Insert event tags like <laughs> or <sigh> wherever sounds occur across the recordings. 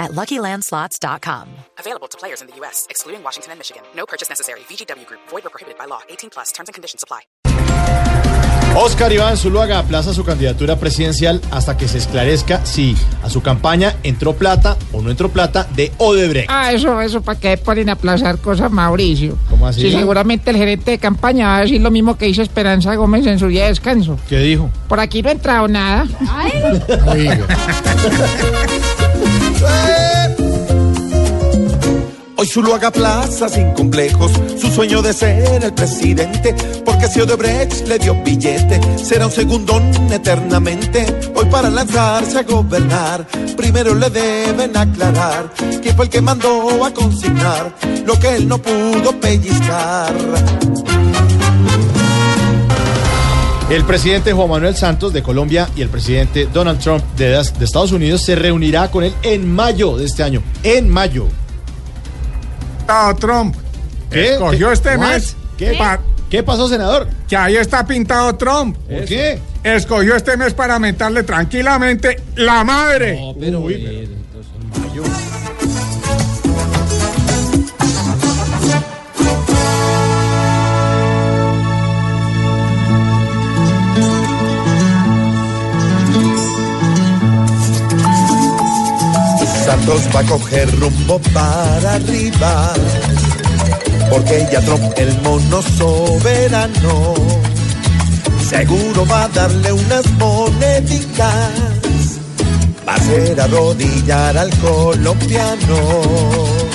at LuckyLandSlots.com. Available to players in the U.S., excluding Washington and Michigan. No purchase necessary. VGW Group. Void or prohibited by law. 18 plus. Terms and conditions apply. Oscar Iván Zuluaga aplaza su candidatura presidencial hasta que se esclarezca si a su campaña entró plata o no entró plata de Odebrecht. Ah, eso, eso, ¿para qué ponen a aplazar cosas, Mauricio? ¿Cómo así? Sí, seguramente el gerente de campaña va a decir lo mismo que dice Esperanza Gómez en su día de descanso. ¿Qué dijo? Por aquí no ha entrado nada. <laughs> <laughs> Hoy Zuluaga plaza sin complejos su sueño de ser el presidente, porque si Odebrecht le dio billete, será un segundón eternamente. Hoy para lanzarse a gobernar, primero le deben aclarar quién fue el que mandó a consignar lo que él no pudo pellizcar. El presidente Juan Manuel Santos de Colombia y el presidente Donald Trump de, de Estados Unidos se reunirá con él en mayo de este año. En mayo. Pintado Trump. ¿Qué? Escogió ¿Qué? este What? mes. ¿Qué? pa- ¿Qué pasó, senador? que ahí está pintado Trump. ¿Por qué? Escogió este mes para mentarle tranquilamente la madre. Uy, pero- Va a coger rumbo para arriba, porque ya Trump el mono soberano, seguro va a darle unas moneditas, va a hacer arrodillar al colombiano.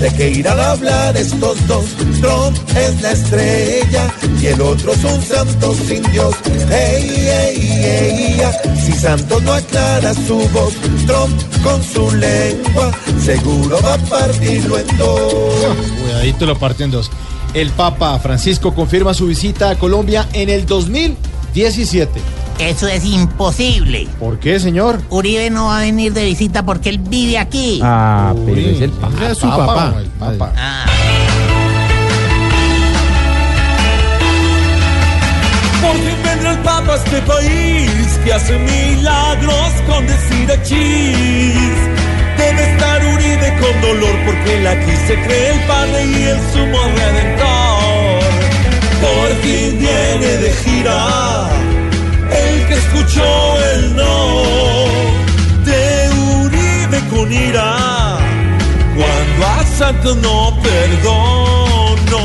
¿De qué irán a hablar estos dos? Trump es la estrella y el otro es un santo sin Dios. Hey, hey, ya, si Santos no aclara su voz, Trump con su lengua seguro va a partirlo en dos. Cuidadito lo parte en dos. El Papa Francisco confirma su visita a Colombia en el 2017. Eso es imposible. ¿Por qué, señor? Uribe no va a venir de visita porque él vive aquí. Ah, pero es el Papa. Es su papá. El. Ah. Por fin vendrá el Papa a este país que hace milagros con decir achis. Debe estar Uribe con dolor porque él aquí se cree el Padre y el sumo redentor. Por fin viene de gira Santos no perdonó.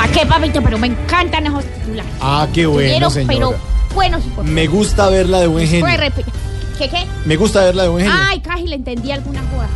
¿A qué, papito? Pero me encantan esos titulares. Ah, qué bueno, Quiero, señora. pero buenos y por Me gusta verla de buen genio. ¿Qué, qué? Me gusta verla de buen genio. Ay, casi le entendí alguna joda.